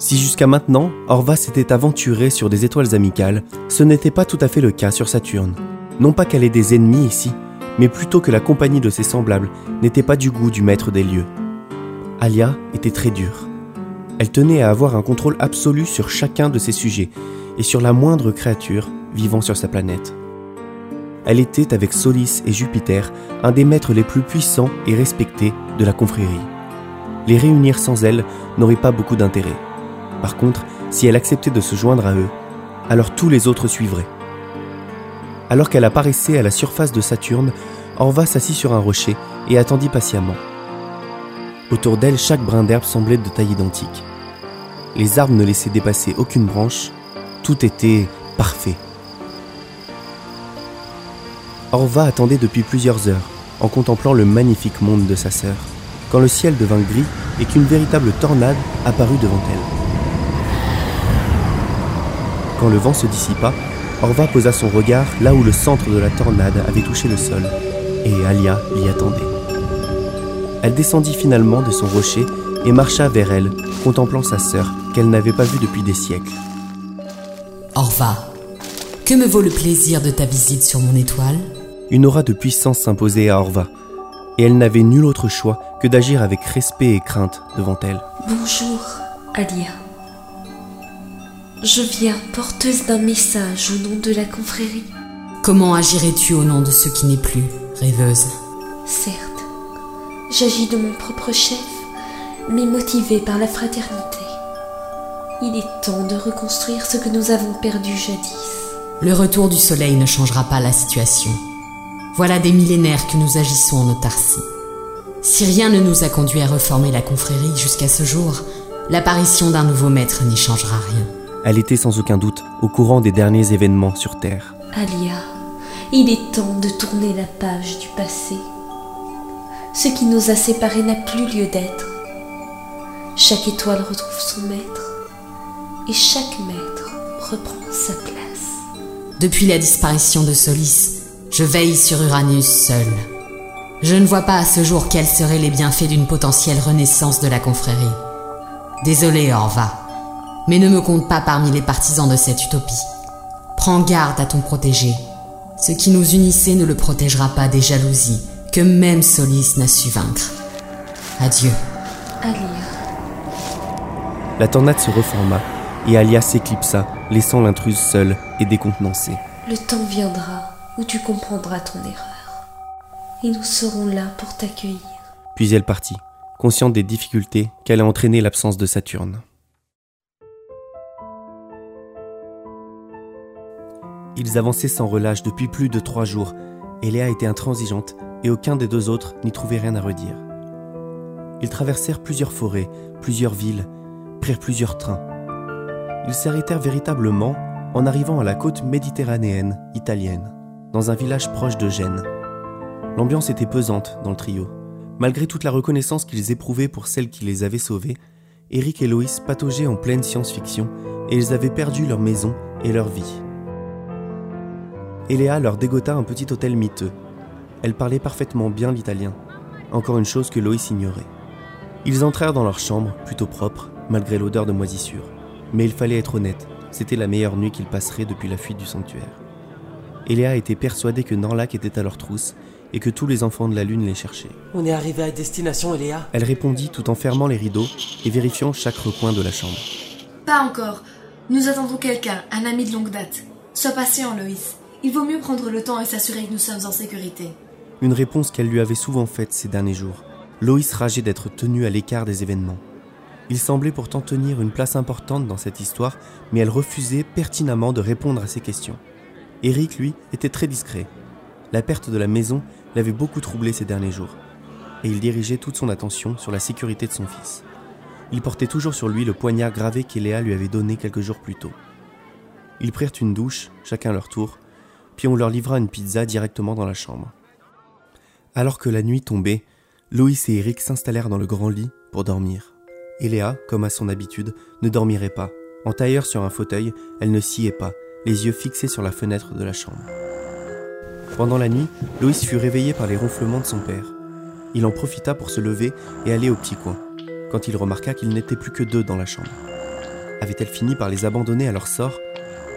Si jusqu'à maintenant, Orva s'était aventurée sur des étoiles amicales, ce n'était pas tout à fait le cas sur Saturne. Non pas qu'elle ait des ennemis ici, mais plutôt que la compagnie de ses semblables n'était pas du goût du maître des lieux. Alia était très dure. Elle tenait à avoir un contrôle absolu sur chacun de ses sujets et sur la moindre créature vivant sur sa planète. Elle était, avec Solis et Jupiter, un des maîtres les plus puissants et respectés de la confrérie. Les réunir sans elle n'aurait pas beaucoup d'intérêt. Par contre, si elle acceptait de se joindre à eux, alors tous les autres suivraient. Alors qu'elle apparaissait à la surface de Saturne, Orva s'assit sur un rocher et attendit patiemment. Autour d'elle, chaque brin d'herbe semblait de taille identique. Les arbres ne laissaient dépasser aucune branche, tout était parfait. Orva attendait depuis plusieurs heures, en contemplant le magnifique monde de sa sœur, quand le ciel devint gris et qu'une véritable tornade apparut devant elle. Quand le vent se dissipa, Orva posa son regard là où le centre de la tornade avait touché le sol, et Alia l'y attendait. Elle descendit finalement de son rocher et marcha vers elle, contemplant sa sœur qu'elle n'avait pas vue depuis des siècles. Orva, que me vaut le plaisir de ta visite sur mon étoile? Une aura de puissance s'imposait à Orva, et elle n'avait nul autre choix que d'agir avec respect et crainte devant elle. Bonjour, Alia. Je viens porteuse d'un message au nom de la confrérie. Comment agirais-tu au nom de ce qui n'est plus, rêveuse? Certes, j'agis de mon propre chef, mais motivée par la fraternité. Il est temps de reconstruire ce que nous avons perdu jadis. Le retour du soleil ne changera pas la situation. Voilà des millénaires que nous agissons en autarcie. Si rien ne nous a conduit à reformer la confrérie jusqu'à ce jour, l'apparition d'un nouveau maître n'y changera rien. Elle était sans aucun doute au courant des derniers événements sur Terre. Alia, il est temps de tourner la page du passé. Ce qui nous a séparés n'a plus lieu d'être. Chaque étoile retrouve son maître et chaque maître reprend sa place. Depuis la disparition de Solis, je veille sur Uranus seul. Je ne vois pas à ce jour quels seraient les bienfaits d'une potentielle renaissance de la confrérie. Désolé, Orva, mais ne me compte pas parmi les partisans de cette utopie. Prends garde à ton protégé. Ce qui nous unissait ne le protégera pas des jalousies que même Solis n'a su vaincre. Adieu. Alia. La tornade se reforma et Alia s'éclipsa, laissant l'intruse seule et décontenancée. Le temps viendra où tu comprendras ton erreur. Et nous serons là pour t'accueillir. Puis elle partit, consciente des difficultés qu'allait entraîner l'absence de Saturne. Ils avançaient sans relâche depuis plus de trois jours, et était intransigeante, et aucun des deux autres n'y trouvait rien à redire. Ils traversèrent plusieurs forêts, plusieurs villes, prirent plusieurs trains. Ils s'arrêtèrent véritablement en arrivant à la côte méditerranéenne italienne, dans un village proche de Gênes. L'ambiance était pesante dans le trio. Malgré toute la reconnaissance qu'ils éprouvaient pour celle qui les avait sauvés, Eric et Loïs pataugeaient en pleine science-fiction et ils avaient perdu leur maison et leur vie. Eléa leur dégota un petit hôtel miteux. Elle parlait parfaitement bien l'italien, encore une chose que Loïs ignorait. Ils entrèrent dans leur chambre, plutôt propre, malgré l'odeur de moisissure. Mais il fallait être honnête, c'était la meilleure nuit qu'ils passeraient depuis la fuite du sanctuaire. Eléa était persuadée que Norlac était à leur trousse et que tous les enfants de la Lune les cherchaient. On est arrivé à destination, Eléa Elle répondit tout en fermant les rideaux et vérifiant chaque recoin de la chambre. Pas encore. Nous attendons quelqu'un, un ami de longue date. Sois patient, Loïs. Il vaut mieux prendre le temps et s'assurer que nous sommes en sécurité. Une réponse qu'elle lui avait souvent faite ces derniers jours. Loïs rageait d'être tenu à l'écart des événements. Il semblait pourtant tenir une place importante dans cette histoire, mais elle refusait pertinemment de répondre à ses questions. Eric, lui, était très discret. La perte de la maison l'avait beaucoup troublé ces derniers jours, et il dirigeait toute son attention sur la sécurité de son fils. Il portait toujours sur lui le poignard gravé qu'Eléa lui avait donné quelques jours plus tôt. Ils prirent une douche, chacun leur tour, puis on leur livra une pizza directement dans la chambre. Alors que la nuit tombait, Loïs et Eric s'installèrent dans le grand lit pour dormir. Eléa, comme à son habitude, ne dormirait pas. En tailleur sur un fauteuil, elle ne sciait pas, les yeux fixés sur la fenêtre de la chambre. Pendant la nuit, Loïs fut réveillé par les ronflements de son père. Il en profita pour se lever et aller au petit coin, quand il remarqua qu'il n'était plus que deux dans la chambre. Avait-elle fini par les abandonner à leur sort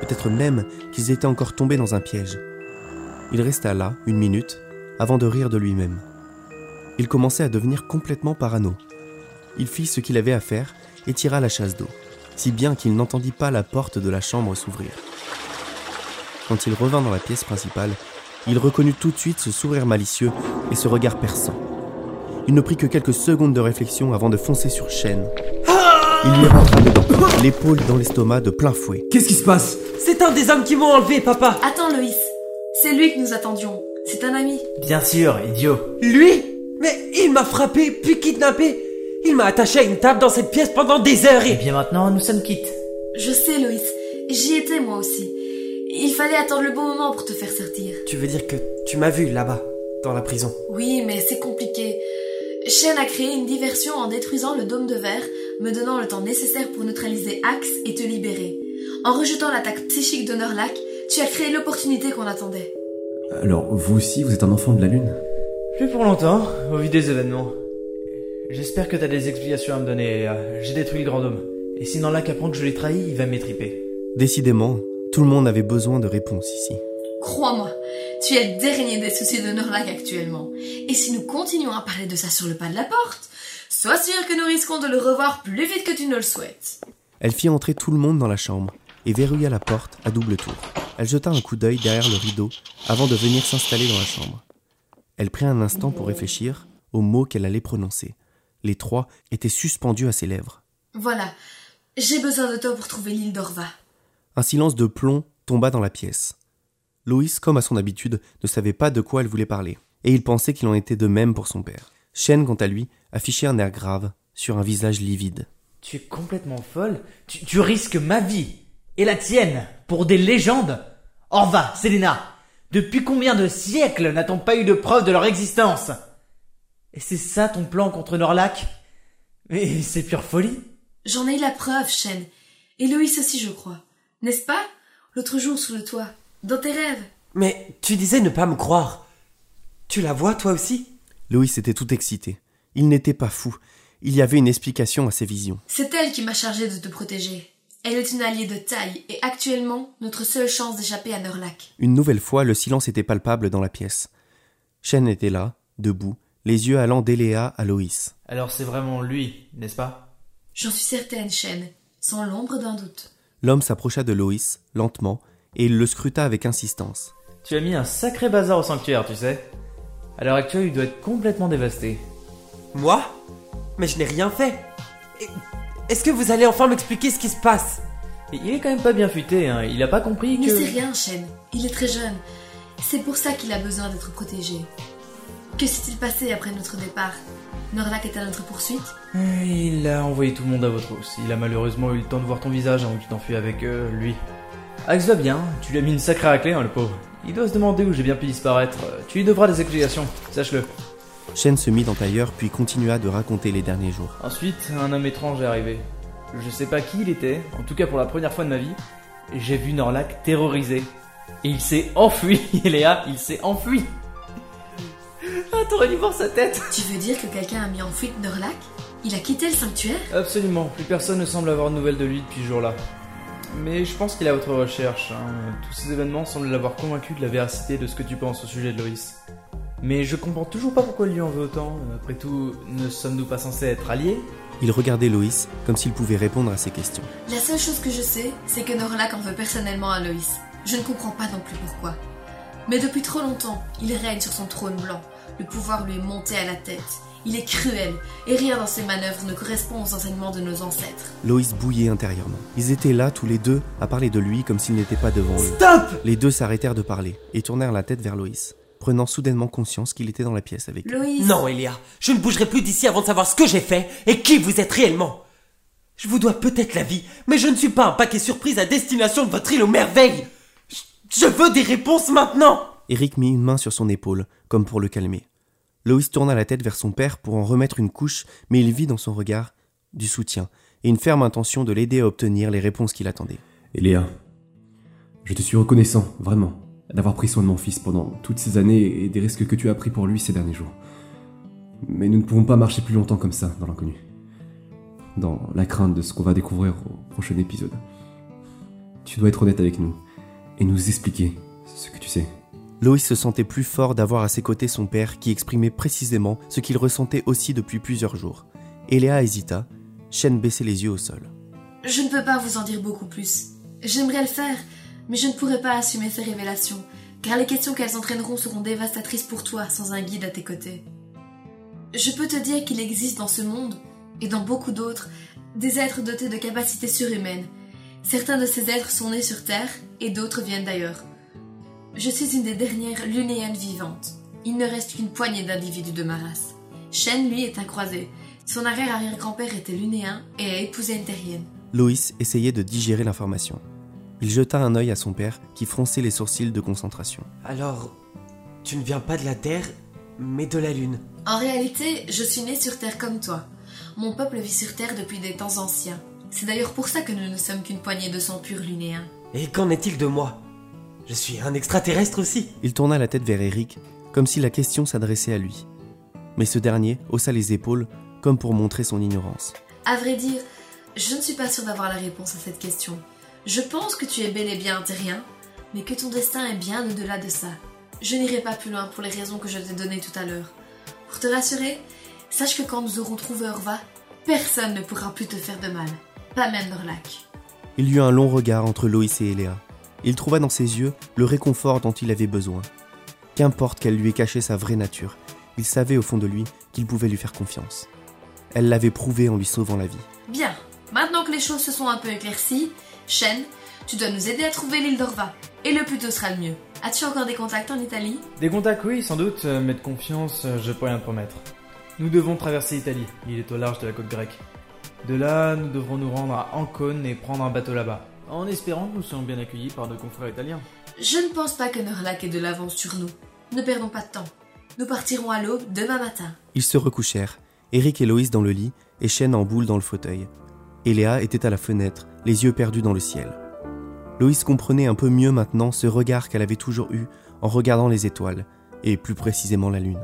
Peut-être même qu'ils étaient encore tombés dans un piège. Il resta là, une minute, avant de rire de lui-même. Il commençait à devenir complètement parano. Il fit ce qu'il avait à faire et tira la chasse d'eau, si bien qu'il n'entendit pas la porte de la chambre s'ouvrir. Quand il revint dans la pièce principale, il reconnut tout de suite ce sourire malicieux et ce regard perçant. Il ne prit que quelques secondes de réflexion avant de foncer sur Shen. Il lui rentra dedans, l'épaule dans l'estomac de plein fouet. Qu'est-ce qui se passe? C'est un des hommes qui m'ont enlevé, papa Attends, Loïs. C'est lui que nous attendions. C'est un ami. Bien sûr, idiot. Lui? Mais il m'a frappé, puis kidnappé Il m'a attaché à une table dans cette pièce pendant des heures Et et... bien maintenant, nous sommes quittes. Je sais, Loïs. J'y étais moi aussi. Il fallait attendre le bon moment pour te faire sortir. Tu veux dire que tu m'as vu là-bas, dans la prison? Oui, mais c'est compliqué. Shen a créé une diversion en détruisant le dôme de verre, me donnant le temps nécessaire pour neutraliser Axe et te libérer. En rejetant l'attaque psychique de Norlac, tu as créé l'opportunité qu'on attendait. Alors, vous aussi, vous êtes un enfant de la Lune? Plus pour longtemps, au vu des événements. J'espère que t'as des explications à me donner. euh, J'ai détruit le grand homme. Et si Norlac apprend que je l'ai trahi, il va m'étriper. Décidément, tout le monde avait besoin de réponses ici. Crois-moi, tu es le dernier des soucis de Norlac actuellement. Et si nous continuons à parler de ça sur le pas de la porte, sois sûr que nous risquons de le revoir plus vite que tu ne le souhaites. Elle fit entrer tout le monde dans la chambre et verrouilla la porte à double tour. Elle jeta un coup d'œil derrière le rideau avant de venir s'installer dans la chambre. Elle prit un instant pour réfléchir aux mots qu'elle allait prononcer. Les trois étaient suspendus à ses lèvres. Voilà, j'ai besoin de toi pour trouver l'île d'Orva. Un silence de plomb tomba dans la pièce. Loïs, comme à son habitude, ne savait pas de quoi elle voulait parler, et il pensait qu'il en était de même pour son père. Shen, quant à lui, affichait un air grave, sur un visage livide. Tu es complètement folle tu, tu risques ma vie et la tienne pour des légendes Orva, Selena, depuis combien de siècles n'a-t-on pas eu de preuve de leur existence? Et c'est ça ton plan contre Norlac? Mais c'est pure folie J'en ai eu la preuve, Shen. Et Loïs aussi, je crois. N'est-ce pas? L'autre jour, sous le toit. Dans tes rêves. Mais tu disais ne pas me croire. Tu la vois, toi aussi? Loïs était tout excité. Il n'était pas fou. Il y avait une explication à ses visions. C'est elle qui m'a chargé de te protéger. Elle est une alliée de taille et actuellement notre seule chance d'échapper à Norlac. Une nouvelle fois, le silence était palpable dans la pièce. Shen était là, debout, les yeux allant d'Eléa à Loïs. Alors c'est vraiment lui, n'est-ce pas? J'en suis certaine, Shen, sans l'ombre d'un doute. L'homme s'approcha de Loïs, lentement, et il le scruta avec insistance. Tu as mis un sacré bazar au sanctuaire, tu sais. À l'heure actuelle, il doit être complètement dévasté. Moi? Mais je n'ai rien fait. Est-ce que vous allez enfin m'expliquer ce qui se passe? Il est quand même pas bien futé, hein. Il a pas compris Il ne que... sait rien, Shen. Il est très jeune. C'est pour ça qu'il a besoin d'être protégé. Que s'est-il passé après notre départ? Norlac est à notre poursuite? Euh, Il a envoyé tout le monde à votre hausse. Il a malheureusement eu le temps de voir ton visage avant que tu t'enfuis avec euh, lui. Axe va bien, tu lui as mis une sacrée raclée, hein, le pauvre. Il doit se demander où j'ai bien pu disparaître. Euh, Tu lui devras des explications, sache-le. Shen se mit en tailleur puis continua de raconter les derniers jours. Ensuite, un homme étrange est arrivé. Je sais pas qui il était, en tout cas pour la première fois de ma vie. J'ai vu Norlac terrorisé. Et il s'est enfui, Léa, il s'est enfui. Ah, t'aurais dû voir sa tête. Tu veux dire que quelqu'un a mis en fuite Norlac? Il a quitté le sanctuaire? Absolument, plus personne ne semble avoir de nouvelles de lui depuis ce jour-là. Mais je pense qu'il est à votre recherche. hein. Tous ces événements semblent l'avoir convaincu de la véracité de ce que tu penses au sujet de Loïs. Mais je comprends toujours pas pourquoi il lui en veut autant. Après tout, ne sommes-nous pas censés être alliés? Il regardait Loïs comme s'il pouvait répondre à ses questions. La seule chose que je sais, c'est que Norlac en veut personnellement à Loïs. Je ne comprends pas non plus pourquoi. Mais depuis trop longtemps, il règne sur son trône blanc. Le pouvoir lui est monté à la tête. Il est cruel, et rien dans ses manœuvres ne correspond aux enseignements de nos ancêtres. Loïs bouillait intérieurement. Ils étaient là tous les deux à parler de lui comme s'il n'était pas devant eux. Stop Les deux s'arrêtèrent de parler et tournèrent la tête vers Loïs, prenant soudainement conscience qu'il était dans la pièce avec eux. Loïs Non, Elia, je ne bougerai plus d'ici avant de savoir ce que j'ai fait et qui vous êtes réellement. Je vous dois peut-être la vie, mais je ne suis pas un paquet surprise à destination de votre île aux merveilles. Je- Je veux des réponses maintenant Eric mit une main sur son épaule, comme pour le calmer. Loïs tourna la tête vers son père pour en remettre une couche, mais il vit dans son regard du soutien et une ferme intention de l'aider à obtenir les réponses qu'il attendait. Et Léa, je te suis reconnaissant, vraiment, d'avoir pris soin de mon fils pendant toutes ces années et des risques que tu as pris pour lui ces derniers jours. Mais nous ne pouvons pas marcher plus longtemps comme ça, dans l'inconnu. dans la crainte de ce qu'on va découvrir au prochain épisode. Tu dois être honnête avec nous et nous expliquer ce que tu sais. Loïs se sentait plus fort d'avoir à ses côtés son père qui exprimait précisément ce qu'il ressentait aussi depuis plusieurs jours. Eléa hésita, Shen baissait les yeux au sol. Je ne peux pas vous en dire beaucoup plus. J'aimerais le faire, mais je ne pourrais pas assumer ces révélations, car les questions qu'elles entraîneront seront dévastatrices pour toi sans un guide à tes côtés. Je peux te dire qu'il existe dans ce monde, et dans beaucoup d'autres, des êtres dotés de capacités surhumaines. Certains de ces êtres sont nés sur Terre, et d'autres viennent d'ailleurs. Je suis une des dernières lunéennes vivantes. Il ne reste qu'une poignée d'individus de ma race. Shen, lui, est un croisé. Son arrière-arrière-grand-père était lunéen et a épousé une terrienne. Loïs essayait de digérer l'information. Il jeta un œil à son père qui fronçait les sourcils de concentration. Alors, tu ne viens pas de la Terre, mais de la Lune. En réalité, je suis né sur Terre comme toi. Mon peuple vit sur Terre depuis des temps anciens. C'est d'ailleurs pour ça que nous ne sommes qu'une poignée de sang pur lunéen. Et qu'en est-il de moi? Je suis un extraterrestre aussi. Il tourna la tête vers Eric, comme si la question s'adressait à lui. Mais ce dernier haussa les épaules, comme pour montrer son ignorance. À vrai dire, je ne suis pas sûre d'avoir la réponse à cette question. Je pense que tu es bel et bien un terrien, mais que ton destin est bien au-delà de ça. Je n'irai pas plus loin pour les raisons que je t'ai données tout à l'heure. Pour te rassurer, sache que quand nous aurons trouvé Orva, personne ne pourra plus te faire de mal. Pas même Norlac. Il y eut un long regard entre Loïs et Eléa. Il trouva dans ses yeux le réconfort dont il avait besoin. Qu'importe qu'elle lui ait caché sa vraie nature, il savait au fond de lui qu'il pouvait lui faire confiance. Elle l'avait prouvé en lui sauvant la vie. Bien, maintenant que les choses se sont un peu éclaircies, Shen, tu dois nous aider à trouver l'île d'Orva. Et le plus tôt sera le mieux. As-tu encore des contacts en Italie? Des contacts, oui, sans doute, euh, mais de confiance, euh, je peux rien te promettre. Nous devons traverser l'Italie, il est au large de la côte grecque. De là, nous devrons nous rendre à Ancône et prendre un bateau là-bas, en espérant que nous soyons bien accueillis par nos confrères italiens. Je ne pense pas que Norlac ait de l'avance sur nous. Ne perdons pas de temps. Nous partirons à l'aube demain matin. Ils se recouchèrent, Eric et Loïs dans le lit, et Shen en boule dans le fauteuil. Eléa était à la fenêtre, les yeux perdus dans le ciel. Loïs comprenait un peu mieux maintenant ce regard qu'elle avait toujours eu en regardant les étoiles, et plus précisément la lune.